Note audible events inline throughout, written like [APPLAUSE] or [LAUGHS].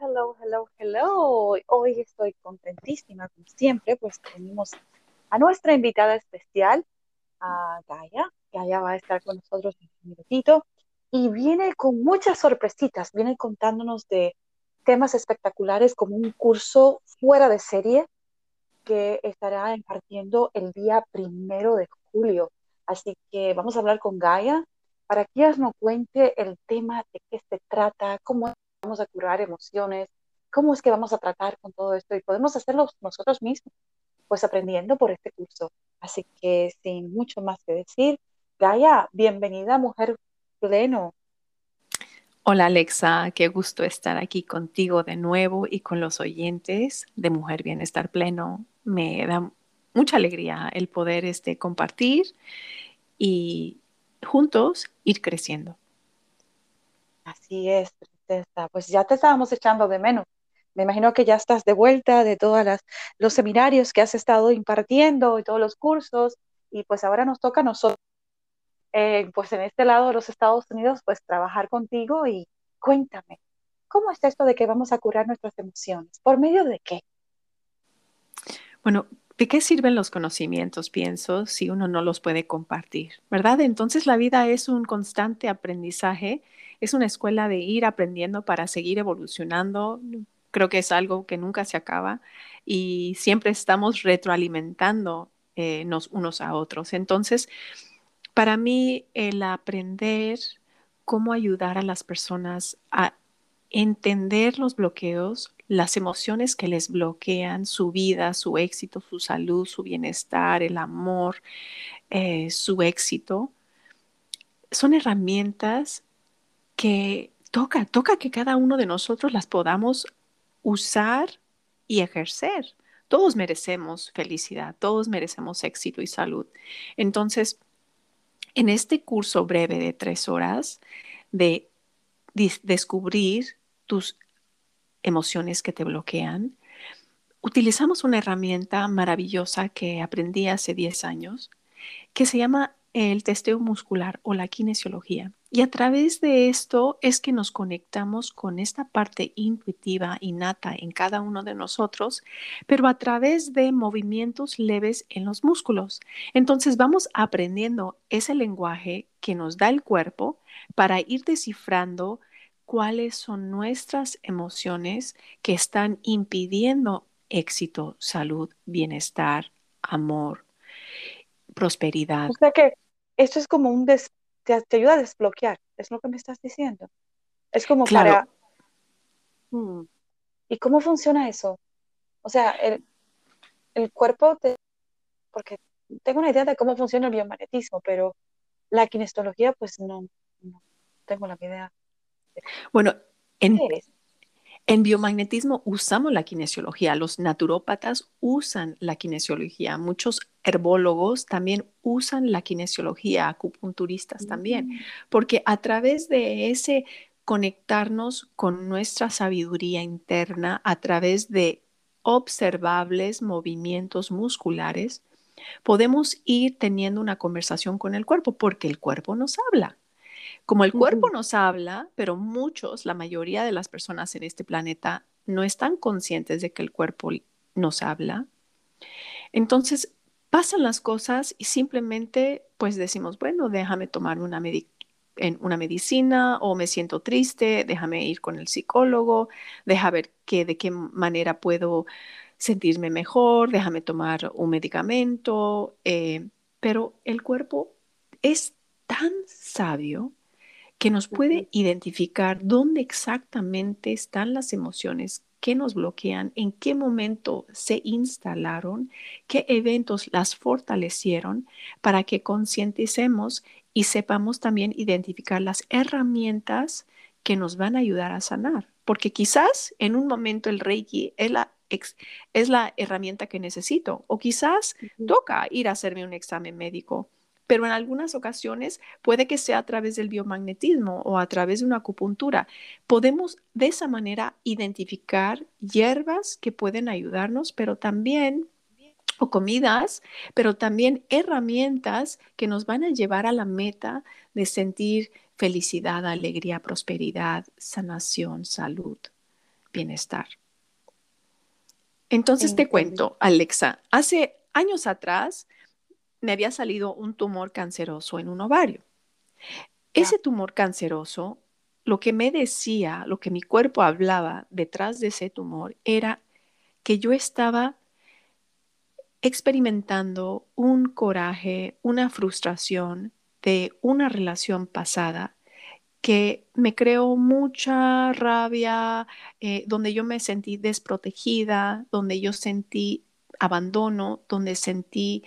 Hello, hello, hello. Hoy estoy contentísima, como siempre, pues tenemos a nuestra invitada especial, a Gaia. Gaia va a estar con nosotros un minutito y viene con muchas sorpresitas, viene contándonos de temas espectaculares como un curso fuera de serie que estará impartiendo el día primero de julio. Así que vamos a hablar con Gaia para que ella nos cuente el tema de qué se trata, cómo vamos a curar emociones, cómo es que vamos a tratar con todo esto y podemos hacerlo nosotros mismos, pues aprendiendo por este curso. Así que sin mucho más que decir, Gaia, bienvenida Mujer pleno. Hola Alexa, qué gusto estar aquí contigo de nuevo y con los oyentes de Mujer Bienestar Pleno. Me da mucha alegría el poder este, compartir y juntos ir creciendo. Así es, Pues ya te estábamos echando de menos. Me imagino que ya estás de vuelta de todos los seminarios que has estado impartiendo y todos los cursos y pues ahora nos toca a nosotros eh, pues en este lado de los Estados Unidos, pues trabajar contigo y cuéntame, ¿cómo es esto de que vamos a curar nuestras emociones? ¿Por medio de qué? Bueno, ¿de qué sirven los conocimientos, pienso, si uno no los puede compartir? ¿Verdad? Entonces la vida es un constante aprendizaje, es una escuela de ir aprendiendo para seguir evolucionando. Creo que es algo que nunca se acaba y siempre estamos retroalimentando eh, unos a otros. Entonces, para mí, el aprender cómo ayudar a las personas a entender los bloqueos, las emociones que les bloquean su vida, su éxito, su salud, su bienestar, el amor, eh, su éxito, son herramientas que toca, toca que cada uno de nosotros las podamos usar y ejercer. Todos merecemos felicidad, todos merecemos éxito y salud. Entonces, en este curso breve de tres horas de descubrir tus emociones que te bloquean, utilizamos una herramienta maravillosa que aprendí hace 10 años que se llama el testeo muscular o la kinesiología. Y a través de esto es que nos conectamos con esta parte intuitiva, innata en cada uno de nosotros, pero a través de movimientos leves en los músculos. Entonces vamos aprendiendo ese lenguaje que nos da el cuerpo para ir descifrando cuáles son nuestras emociones que están impidiendo éxito, salud, bienestar, amor, prosperidad. O sea que esto es como un des te, ayuda a desbloquear, es lo que me estás diciendo. Es como para... Hmm, ¿Y cómo funciona eso? O sea, el, el cuerpo, te, porque tengo una idea de cómo funciona el biomagnetismo, pero la kinestología, pues no, no tengo la idea. Bueno, en, en biomagnetismo usamos la kinesiología, los naturópatas usan la kinesiología, muchos herbólogos también usan la kinesiología, acupunturistas también, mm. porque a través de ese conectarnos con nuestra sabiduría interna, a través de observables movimientos musculares, podemos ir teniendo una conversación con el cuerpo, porque el cuerpo nos habla. Como el cuerpo nos habla, pero muchos, la mayoría de las personas en este planeta no están conscientes de que el cuerpo nos habla. Entonces pasan las cosas y simplemente pues decimos, bueno, déjame tomar una, una medicina o me siento triste, déjame ir con el psicólogo, déjame ver qué, de qué manera puedo sentirme mejor, déjame tomar un medicamento, eh, pero el cuerpo es tan sabio que nos puede identificar dónde exactamente están las emociones qué nos bloquean, en qué momento se instalaron, qué eventos las fortalecieron para que concienticemos y sepamos también identificar las herramientas que nos van a ayudar a sanar. Porque quizás en un momento el Reiki es la, es la herramienta que necesito o quizás toca ir a hacerme un examen médico pero en algunas ocasiones puede que sea a través del biomagnetismo o a través de una acupuntura. Podemos de esa manera identificar hierbas que pueden ayudarnos, pero también o comidas, pero también herramientas que nos van a llevar a la meta de sentir felicidad, alegría, prosperidad, sanación, salud, bienestar. Entonces te cuento, Alexa, hace años atrás me había salido un tumor canceroso en un ovario. Ese tumor canceroso, lo que me decía, lo que mi cuerpo hablaba detrás de ese tumor era que yo estaba experimentando un coraje, una frustración de una relación pasada que me creó mucha rabia, eh, donde yo me sentí desprotegida, donde yo sentí abandono, donde sentí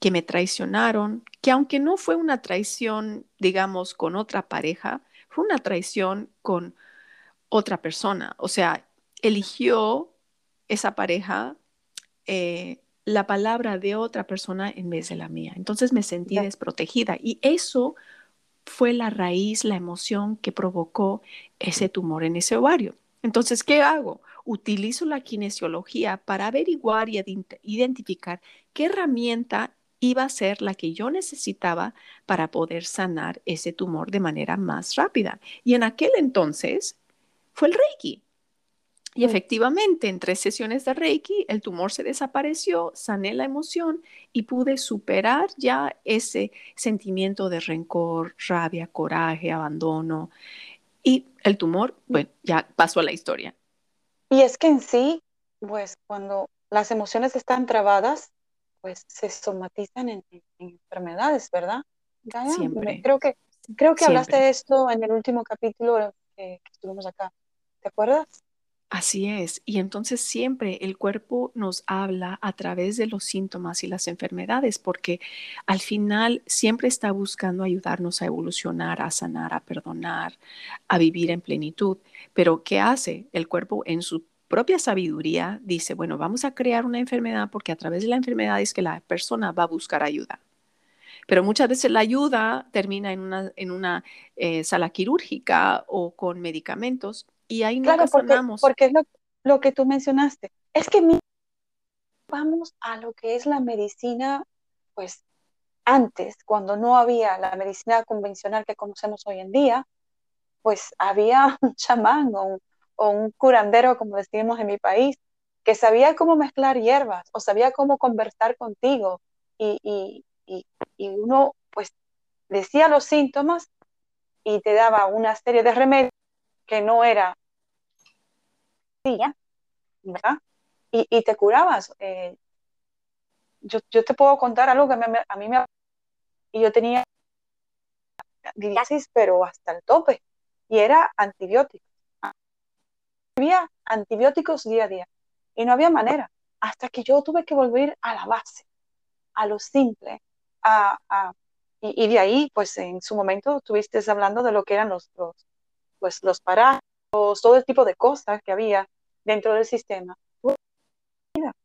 que me traicionaron, que aunque no fue una traición, digamos, con otra pareja, fue una traición con otra persona. O sea, eligió esa pareja eh, la palabra de otra persona en vez de la mía. Entonces me sentí desprotegida y eso fue la raíz, la emoción que provocó ese tumor en ese ovario. Entonces, ¿qué hago? Utilizo la kinesiología para averiguar y identificar qué herramienta iba a ser la que yo necesitaba para poder sanar ese tumor de manera más rápida. Y en aquel entonces fue el Reiki. Y efectivamente, en tres sesiones de Reiki, el tumor se desapareció, sané la emoción y pude superar ya ese sentimiento de rencor, rabia, coraje, abandono. Y el tumor, bueno, ya pasó a la historia. Y es que en sí, pues cuando las emociones están trabadas, pues se somatizan en, enfermedades, ¿verdad? Siempre. Creo que, creo que hablaste de esto en el último capítulo que, que estuvimos acá. ¿Te acuerdas? Así es. Y entonces siempre el cuerpo nos habla a través de los síntomas y las enfermedades, porque al final siempre está buscando ayudarnos a evolucionar, a sanar, a perdonar, a vivir en plenitud. Pero ¿qué hace? El cuerpo en su propia sabiduría dice, bueno, vamos a crear una enfermedad porque a través de la enfermedad es que la persona va a buscar ayuda. Pero muchas veces la ayuda termina en una, en una eh, sala quirúrgica o con medicamentos y ahí no claro, porque, porque es lo, que tú mencionaste. Es que vamos a lo que es la medicina, pues antes, cuando no había la medicina convencional que conocemos hoy en día, pues había [LAUGHS] un chamán o un, o un curandero, como decimos en mi país, que sabía cómo mezclar hierbas o sabía cómo conversar contigo y, y, y, uno pues decía los síntomas y te daba una serie de remedios que no era ¿verdad? Y, y te curabas. Eh, yo, yo, te puedo contar algo que a mí me... Y yo tenía pero hasta el tope. Y era antibiótico antibióticos día a día y no había manera, hasta que yo tuve que volver a la base, a lo simple, a, y, de ahí, pues en su momento estuviste hablando de lo que eran los, los, pues, los parásitos, todo el tipo de cosas que había dentro del sistema.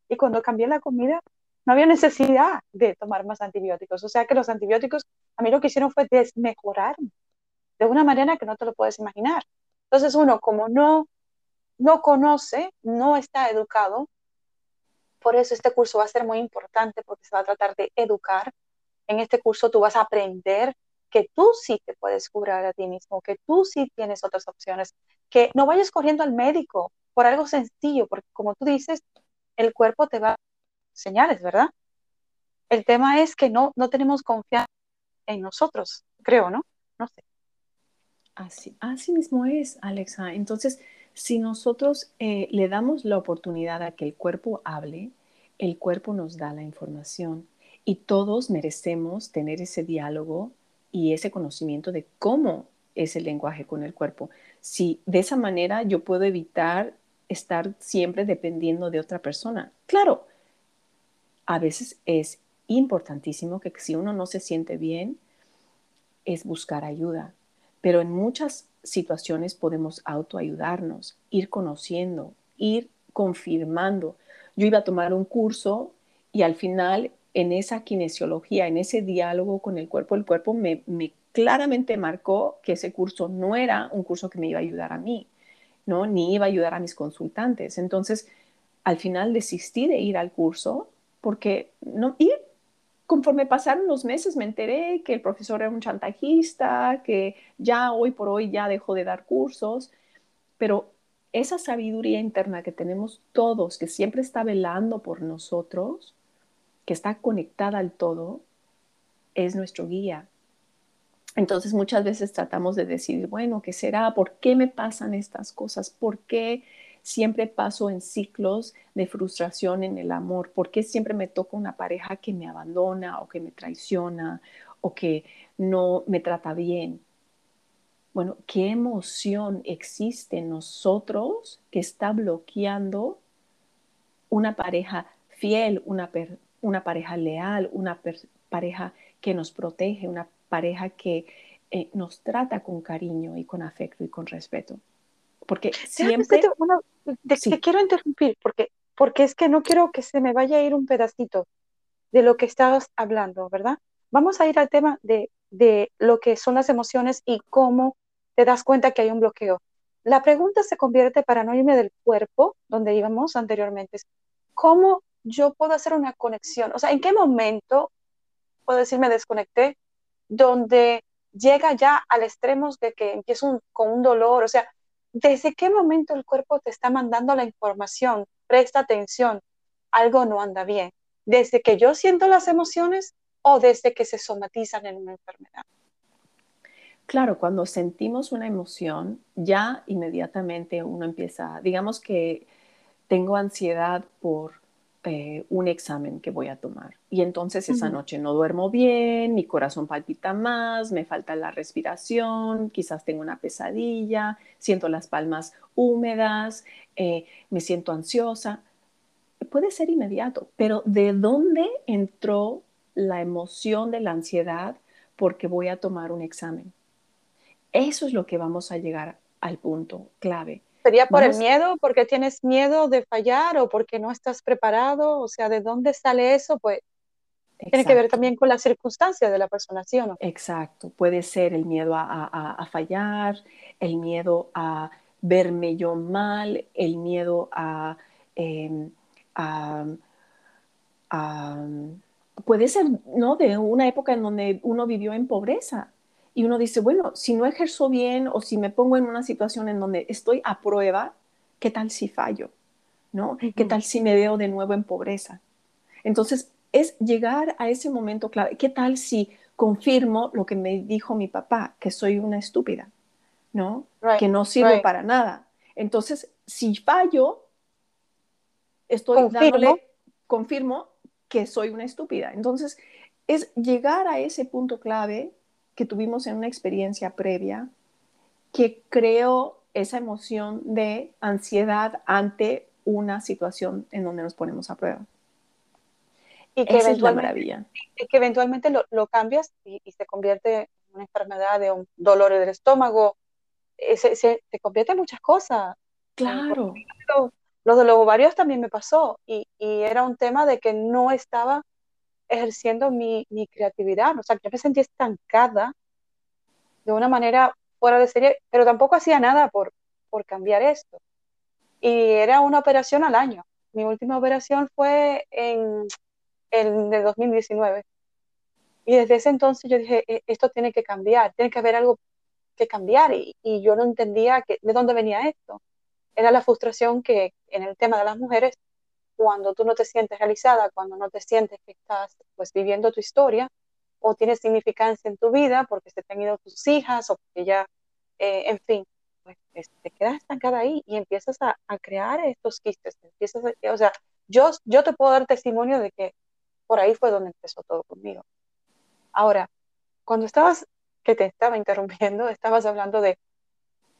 Y cuando cambié la comida, no había necesidad de tomar más antibióticos. O sea que los antibióticos a mí lo que hicieron fue desmejorarme de una manera que no te lo puedes imaginar. Entonces uno, como no no conoce, no está educado. Por eso este curso va a ser muy importante porque se va a tratar de educar. En este curso tú vas a aprender que tú sí te puedes curar a ti mismo, que tú sí tienes otras opciones, que no vayas corriendo al médico por algo sencillo, porque como tú dices, el cuerpo te va a señales, ¿verdad? El tema es que no, no tenemos confianza en nosotros, creo, ¿no? No sé. Así, así mismo es, Alexa. Entonces, si nosotros eh, le damos la oportunidad a que el cuerpo hable, el cuerpo nos da la información y todos merecemos tener ese diálogo y ese conocimiento de cómo es el lenguaje con el cuerpo. Si de esa manera yo puedo evitar estar siempre dependiendo de otra persona. Claro, a veces es importantísimo que si uno no se siente bien, es buscar ayuda. Pero en muchas situaciones podemos autoayudarnos, ir conociendo, ir confirmando. Yo iba a tomar un curso y al final en esa kinesiología, en ese diálogo con el cuerpo, el cuerpo me, me claramente marcó que ese curso no era un curso que me iba a ayudar a mí, ¿no? Ni iba a ayudar a mis consultantes. Entonces, al final desistí de ir al curso porque no, y conforme pasaron los meses me enteré que el profesor era un chantajista, que ya hoy por hoy ya dejó de dar cursos, pero esa sabiduría interna que tenemos todos, que siempre está velando por nosotros, que está conectada al todo, es nuestro guía. Entonces muchas veces tratamos de decidir, bueno, ¿qué será? ¿Por qué me pasan estas cosas? ¿Por qué siempre paso en ciclos de frustración en el amor? ¿Por qué siempre me toca una pareja que me abandona o que me traiciona o que no me trata bien? Bueno, ¿qué emoción existe en nosotros que está bloqueando una pareja fiel, una, pareja leal, una pareja que nos protege, una pareja que eh, nos trata con cariño y con afecto y con respeto. Porque siempre... te, quiero interrumpir porque, porque es que no quiero que se me vaya a ir un pedacito de lo que estabas hablando, ¿verdad? Vamos a ir al tema de, de lo que son las emociones y cómo te das cuenta que hay un bloqueo. La pregunta se convierte para no irme del cuerpo, donde íbamos anteriormente, ¿cómo yo puedo hacer una conexión? O sea, ¿en qué momento puedo decir me desconecté donde llega ya al extremo de que empiezo con un dolor, o sea, ¿desde qué momento el cuerpo te está mandando la información? Presta atención, algo no anda bien. ¿Desde que yo siento las emociones o desde que se somatizan en una enfermedad? Claro, cuando sentimos una emoción, ya inmediatamente uno empieza, digamos que tengo ansiedad por eh, un examen que voy a tomar. Y entonces esa noche no duermo bien, mi corazón palpita más, me falta la respiración, quizás tengo una pesadilla, siento las palmas húmedas, eh, me siento ansiosa. Puede ser inmediato, pero ¿de dónde entró la emoción de la ansiedad porque voy a tomar un examen? Eso es lo que vamos a llegar al punto clave. ¿Sería por el miedo? ¿Porque tienes miedo de fallar o porque no estás preparado? O sea, ¿de dónde sale eso? Pues tiene que ver también con las circunstancias de la persona, ¿sí o no? Exacto. Puede ser el miedo a, fallar, el miedo a verme yo mal, el miedo em, a, a, puede ser, ¿no? De una época en donde uno vivió en pobreza y uno dice, bueno, si no ejerzo bien o si me pongo en una situación en donde estoy a prueba, ¿qué tal si fallo? ¿No? ¿Qué tal si me veo de nuevo en pobreza? Entonces, es llegar a ese momento clave. ¿Qué tal si confirmo lo que me dijo mi papá, que soy una estúpida? ¿No? que no sirvo para nada. Entonces, si fallo, estoy confirmo. dándole, confirmo que soy una estúpida. Entonces, es llegar a ese punto clave que tuvimos en una experiencia previa que creó esa emoción de ansiedad ante una situación en donde nos ponemos a prueba. Y que, eventualmente, y que eventualmente lo, cambias y, se convierte en una enfermedad de un dolor del estómago, eh, se, se, convierte en muchas cosas. Claro. Lo, de los ovarios también me pasó y, y, era un tema de que no estaba ejerciendo mi, mi creatividad. O sea, yo me sentí estancada de una manera fuera de serie, pero tampoco hacía nada por, por cambiar esto. Y era una operación al año. Mi última operación fue en el de 2019. Y desde ese entonces yo dije, e, esto tiene que cambiar, tiene que haber algo que cambiar. Y, y yo no entendía que, de dónde venía esto. Era la frustración que en el tema de las mujeres cuando tú no te sientes realizada, cuando no te sientes que estás pues viviendo tu historia o tienes significancia en tu vida porque se te han ido tus hijas o porque ya, eh, en fin, pues te quedas estancada ahí y empiezas a, crear estos quistes. Empiezas o sea, yo, yo te puedo dar testimonio de que por ahí fue donde empezó todo conmigo. Ahora, cuando estabas, que te estaba interrumpiendo, [LAUGHS] estabas hablando de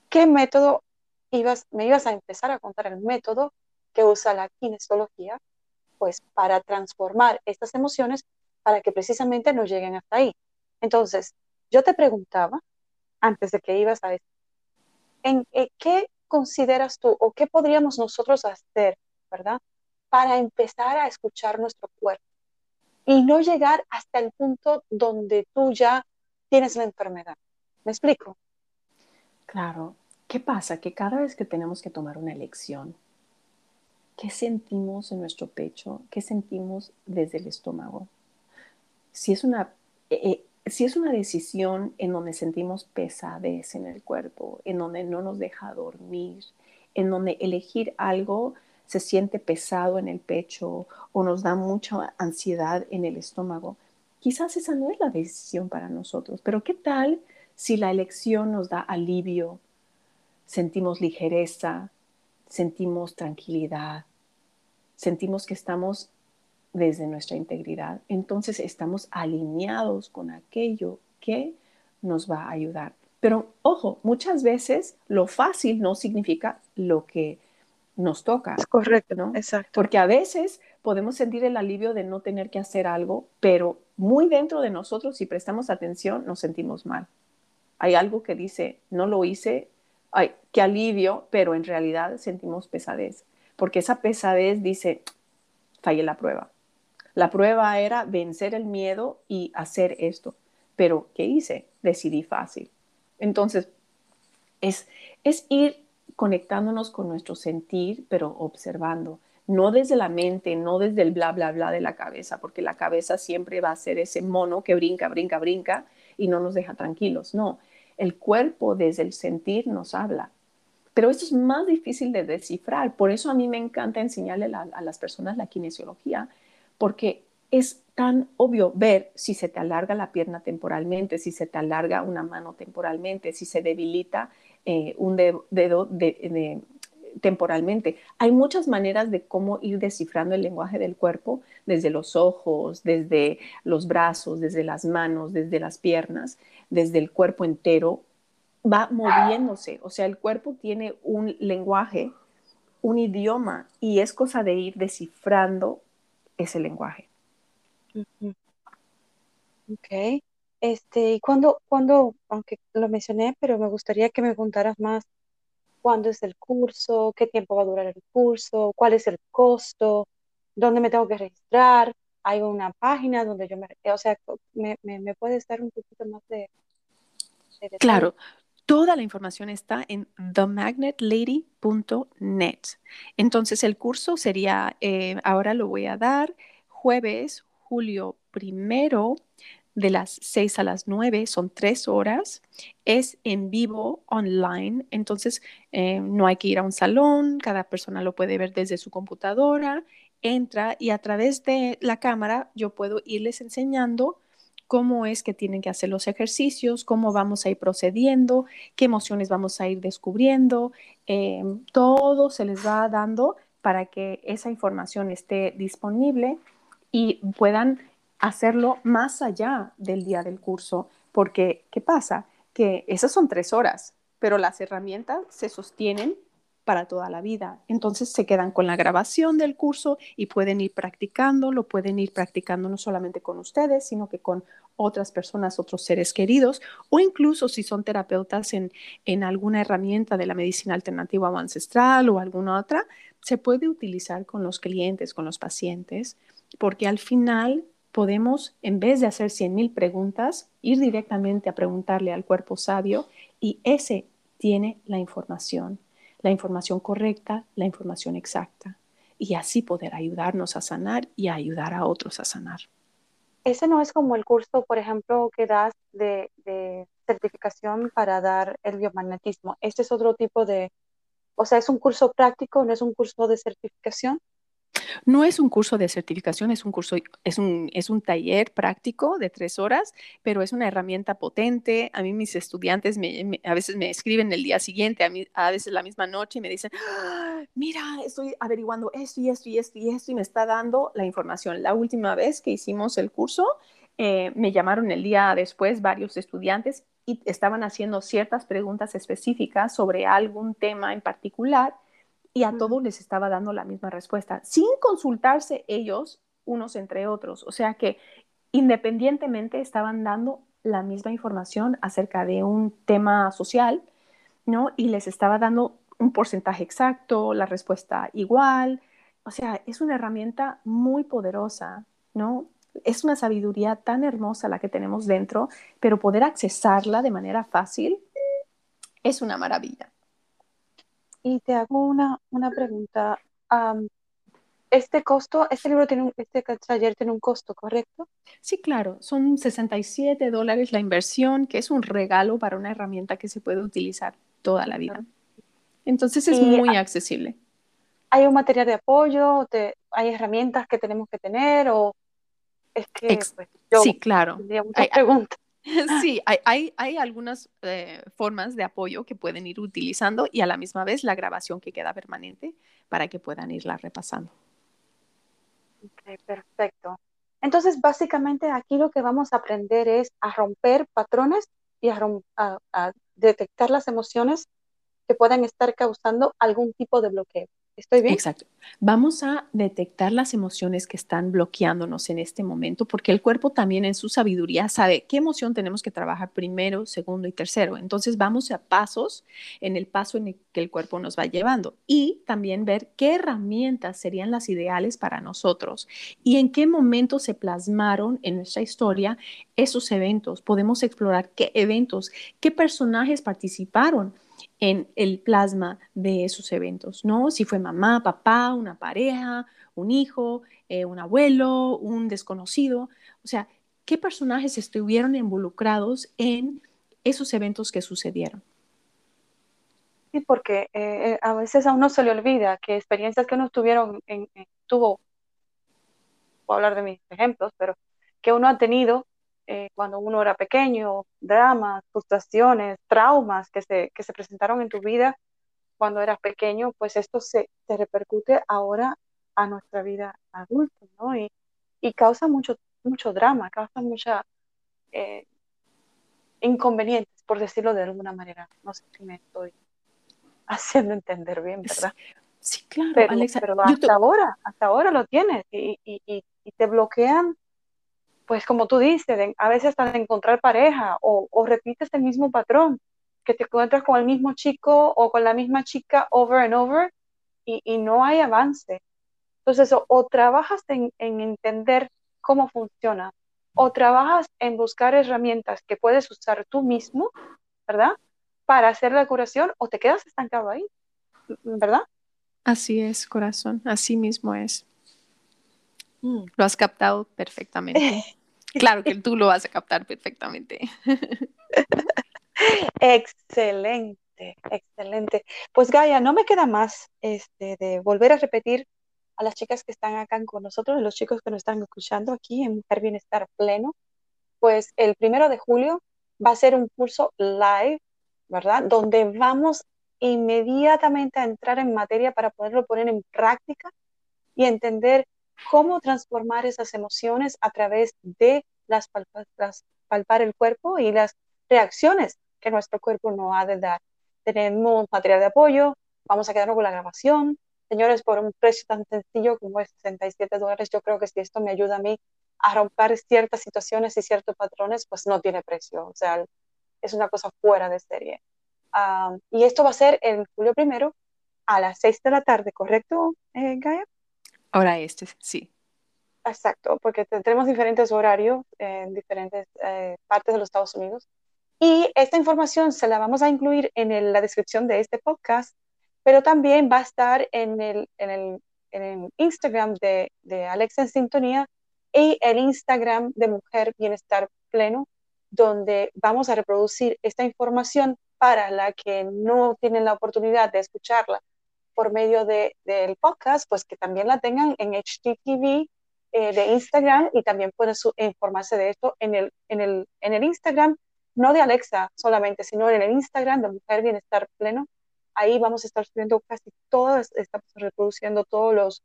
qué método ibas, me ibas a empezar a contar el método que usa la kinesiología, pues para transformar estas emociones para que precisamente no lleguen hasta ahí. Entonces, yo te preguntaba, antes de que ibas a esto, ¿en, en qué consideras tú o qué podríamos nosotros hacer, verdad? Para empezar a escuchar nuestro cuerpo y no llegar hasta el punto donde tú ya tienes la enfermedad. ¿Me explico? Claro. ¿Qué pasa? Que cada vez que tenemos que tomar una elección, ¿qué sentimos en nuestro pecho? ¿Qué sentimos desde el estómago? Si es una, eh, eh, si es una decisión en donde sentimos pesadez en el cuerpo, en donde no nos deja dormir, en donde elegir algo se siente pesado en el pecho o nos da mucha ansiedad en el estómago, quizás esa no es la decisión para nosotros, pero ¿qué tal si la elección nos da alivio, sentimos ligereza, sentimos tranquilidad, sentimos que estamos desde nuestra integridad, entonces estamos alineados con aquello que nos va a ayudar. Pero ojo, muchas veces lo fácil no significa lo que nos toca. Es correcto, ¿no? Exacto. Porque a veces podemos sentir el alivio de no tener que hacer algo, pero muy dentro de nosotros, si prestamos atención, nos sentimos mal. Hay algo que dice, no lo hice, ay, qué alivio, pero en realidad sentimos pesadez, porque esa pesadez dice, fallé la prueba. La prueba era vencer el miedo y hacer esto, pero ¿qué hice? Decidí fácil. Entonces, es, es ir conectándonos con nuestro sentir, pero observando, no desde la mente, no desde el bla, bla, bla de la cabeza, porque la cabeza siempre va a ser ese mono que brinca, brinca, brinca y no nos deja tranquilos. No, el cuerpo desde el sentir nos habla. Pero esto es más difícil de descifrar. Por eso a mí me encanta enseñarle a las personas la kinesiología, porque es tan obvio ver si se te alarga la pierna temporalmente, si se te alarga una mano temporalmente, si se debilita eh, un dedo, temporalmente. Hay muchas maneras de cómo ir descifrando el lenguaje del cuerpo, desde los ojos, desde los brazos, desde las manos, desde las piernas, desde el cuerpo entero, va moviéndose. O sea, el cuerpo tiene un lenguaje, un idioma, y es cosa de ir descifrando ese lenguaje. Ok. Este, y cuando, cuando, aunque lo mencioné, pero me gustaría que me contaras más cuándo es el curso, qué tiempo va a durar el curso, cuál es el costo, dónde me tengo que registrar. Hay una página donde yo me, o sea, me, me, puedes dar un poquito más de, Claro, Toda la información está en themagnetlady.net. Entonces el curso sería, eh, ahora lo voy a dar jueves, julio primero de las 6 a las 9, son tres horas, es en vivo, online, entonces eh, no hay que ir a un salón, cada persona lo puede ver desde su computadora, entra y a través de la cámara yo puedo irles enseñando cómo es que tienen que hacer los ejercicios, cómo vamos a ir procediendo, qué emociones vamos a ir descubriendo, eh, todo se les va dando para que esa información esté disponible y puedan hacerlo más allá del día del curso, porque ¿qué pasa? Que esas son tres horas, pero las herramientas se sostienen para toda la vida. Entonces se quedan con la grabación del curso y pueden ir practicando, lo pueden ir practicando no solamente con ustedes, sino que con otras personas, otros seres queridos, o incluso si son terapeutas en, en alguna herramienta de la medicina alternativa o ancestral o alguna otra, se puede utilizar con los clientes, con los pacientes, porque al final podemos, en vez de hacer 100.000 preguntas, ir directamente a preguntarle al cuerpo sabio y ese tiene la información, la información correcta, la información exacta, y así poder ayudarnos a sanar y ayudar a otros a sanar. Ese no es como el curso, por ejemplo, que das de, de certificación para dar el biomagnetismo. Este es otro tipo de, o sea, es un curso práctico, no es un curso de certificación. No es un curso de certificación, es un curso, es un, es un taller práctico de tres horas, pero es una herramienta potente. A mí mis estudiantes a veces me escriben el día siguiente, a, mí, a veces la misma noche y me dicen, ¡Ah! mira, estoy averiguando esto y esto y esto y esto y me está dando la información. La última vez que hicimos el curso, eh, me llamaron el día después varios estudiantes y estaban haciendo ciertas preguntas específicas sobre algún tema en particular y a todos les estaba dando la misma respuesta, sin consultarse ellos unos entre otros. O sea que independientemente estaban dando la misma información acerca de un tema social, ¿no? Y les estaba dando un porcentaje exacto, la respuesta igual. O sea, es una herramienta muy poderosa, ¿no? Es una sabiduría tan hermosa la que tenemos dentro, pero poder accesarla de manera fácil es una maravilla. Y te hago una, una pregunta. este costo, este libro tiene un, este taller tiene un costo, ¿correcto? Sí, claro, son 67 dólares la inversión, que es un regalo para una herramienta que se puede utilizar toda la vida. Entonces es muy accesible. ¿Hay un material de apoyo? ¿Hay herramientas que tenemos que tener? ¿O es que pues, sí, claro. Hay, preguntas. [LAUGHS] Sí, hay, hay, algunas eh, formas de apoyo que pueden ir utilizando y a la misma vez la grabación que queda permanente para que puedan irla repasando. Ok, perfecto. Entonces, básicamente aquí lo que vamos a aprender es a romper patrones y a detectar las emociones que puedan estar causando algún tipo de bloqueo. ¿Estoy bien? Exacto. Vamos a detectar las emociones que están bloqueándonos en este momento, porque el cuerpo también en su sabiduría sabe qué emoción tenemos que trabajar primero, segundo y tercero. Entonces vamos a pasos en el paso en el que el cuerpo nos va llevando y también ver qué herramientas serían las ideales para nosotros y en qué momento se plasmaron en nuestra historia esos eventos. Podemos explorar qué eventos, qué personajes participaron en el plasma de esos eventos, ¿no? Si fue mamá, papá, una pareja, un hijo, eh, un abuelo, un desconocido, o sea, ¿qué personajes estuvieron involucrados en esos eventos que sucedieron? Sí, porque eh, eh, a veces a uno se le olvida que experiencias que uno tuvieron, en, tuvo, puedo hablar de mis ejemplos, pero que uno ha tenido eh, cuando uno era pequeño, dramas, frustraciones, traumas que se, que se presentaron en tu vida cuando eras pequeño, pues esto se, se repercute ahora a nuestra vida adulta, ¿no? Y, y causa mucho, mucho drama, causa mucha eh, inconvenientes, por decirlo de alguna manera. No sé si me estoy [LAUGHS] haciendo entender bien, ¿verdad? Sí, claro, pero, Alexa, pero hasta ahora, hasta ahora lo tienes y, y, y, y te bloquean pues como tú dices, a veces hasta encontrar pareja o, repites el mismo patrón, que te encuentras con el mismo chico o con la misma chica over and over y, no hay avance. Entonces, o, trabajas en, entender cómo funciona, o trabajas en buscar herramientas que puedes usar tú mismo, ¿verdad? Para hacer la curación, o te quedas estancado ahí, ¿verdad? Así es, corazón, así mismo es. Mm. Lo has captado perfectamente. [LAUGHS] claro que tú lo vas a captar perfectamente. [LAUGHS] excelente, excelente. Pues Gaia, no me queda más este, de volver a repetir a las chicas que están acá con nosotros, los chicos que nos están escuchando aquí en Mujer Bienestar Pleno, pues el primero de julio va a ser un curso live, ¿verdad? Donde vamos inmediatamente a entrar en materia para poderlo poner en práctica y entender cómo transformar esas emociones a través de las, palpar el cuerpo y las reacciones que nuestro cuerpo no ha de dar. Tenemos material de apoyo, vamos a quedarnos con la grabación. Señores, por un precio tan sencillo como es 67 dólares, yo creo que si esto me ayuda a mí a romper ciertas situaciones y ciertos patrones, pues no tiene precio. O sea, es una cosa fuera de serie. Ah, y esto va a ser el julio primero a las 6 de la tarde, ¿correcto, eh, Gaia? Ahora este, sí. Exacto, porque tendremos diferentes horarios en diferentes eh, partes de los Estados Unidos. Y esta información se la vamos a incluir en la descripción de este podcast, pero también va a estar en el, en el, en el Instagram de, de Alexa en Sintonía y el Instagram de Mujer Bienestar Pleno, donde vamos a reproducir esta información para la que no tienen la oportunidad de escucharla por medio de, del podcast, pues que también la tengan en HTTV eh, de Instagram y también pueden informarse de esto en el, en, el, en el Instagram, no de Alexa solamente, sino en el Instagram de Mujer Bienestar Pleno. Ahí vamos a estar subiendo casi todas, estamos reproduciendo todos los,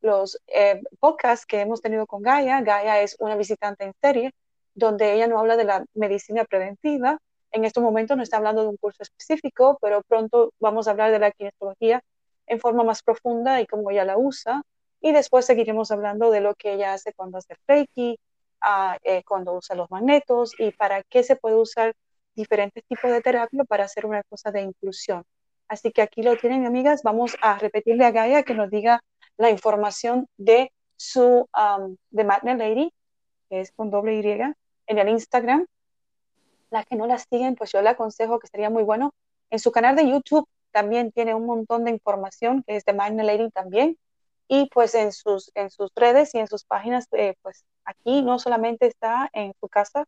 los eh, podcasts que hemos tenido con Gaia. Gaia es una visitante en serie, donde ella no habla de la medicina preventiva, En este momento no está hablando de un curso específico, pero pronto vamos a hablar de la kinesiología en forma más profunda y cómo ella la usa. Y después seguiremos hablando de lo que ella hace cuando hace Reiki, ah, eh, cuando usa los magnetos y para qué se puede usar diferentes tipos de terapia para hacer una cosa de inclusión. Así que aquí lo tienen, amigas. Vamos a repetirle a Gaia que nos diga la información de su, de Magnet Lady, que es con doble Y, en el Instagram. Las que no la siguen, pues yo le aconsejo que sería muy bueno. En su canal de YouTube también tiene un montón de información que es de Magnet Lady también. Y pues en sus, en sus redes y en sus páginas, eh, pues aquí no solamente está en su casa,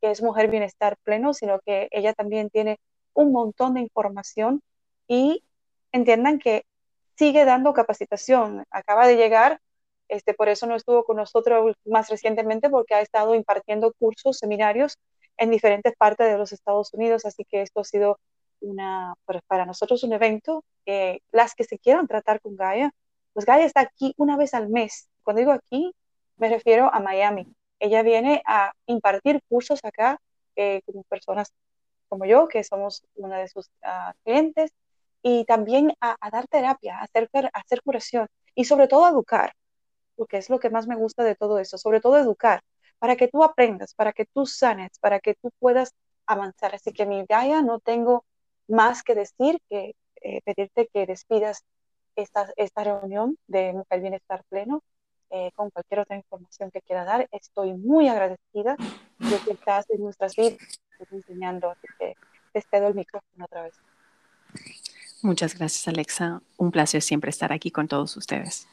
que es Mujer Bienestar Pleno, sino que ella también tiene un montón de información y entiendan que sigue dando capacitación. Acaba de llegar, este, por eso no estuvo con nosotros más recientemente, porque ha estado impartiendo cursos, seminarios en diferentes partes de los Estados Unidos, así que esto ha sido una, para nosotros un evento. las que se quieran tratar con Gaia, pues Gaia está aquí una vez al mes. Cuando digo aquí, me refiero a Miami. Ella viene a impartir cursos acá eh, con personas como yo, que somos una de sus ah, clientes, y también a, dar terapia, a hacer, a hacer curación y sobre todo educar, porque es lo que más me gusta de todo eso, sobre todo educar, para que tú aprendas, para que tú sanes, para que tú puedas avanzar. Así que mi Gaia no tengo más que decir que eh, pedirte que despidas esta, esta reunión de Mujer Bienestar Pleno eh, con cualquier otra información que quiera dar. Estoy muy agradecida de que estás en nuestras vidas enseñando, así que te cedo el micrófono otra vez. Muchas gracias, Alexa. Un placer siempre estar aquí con todos ustedes.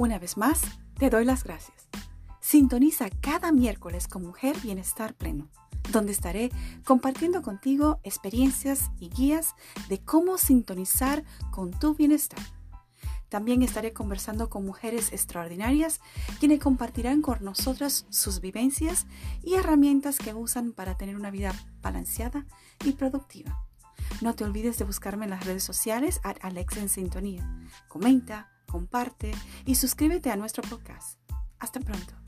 Una vez más, te doy las gracias. Sintoniza cada miércoles con Mujer Bienestar Pleno, donde estaré compartiendo contigo experiencias y guías de cómo sintonizar con tu bienestar. También estaré conversando con mujeres extraordinarias quienes compartirán con nosotras sus vivencias y herramientas que usan para tener una vida balanceada y productiva. No te olvides de buscarme en las redes sociales a Alex Sintonía. Comenta, comparte y suscríbete a nuestro podcast. Hasta pronto.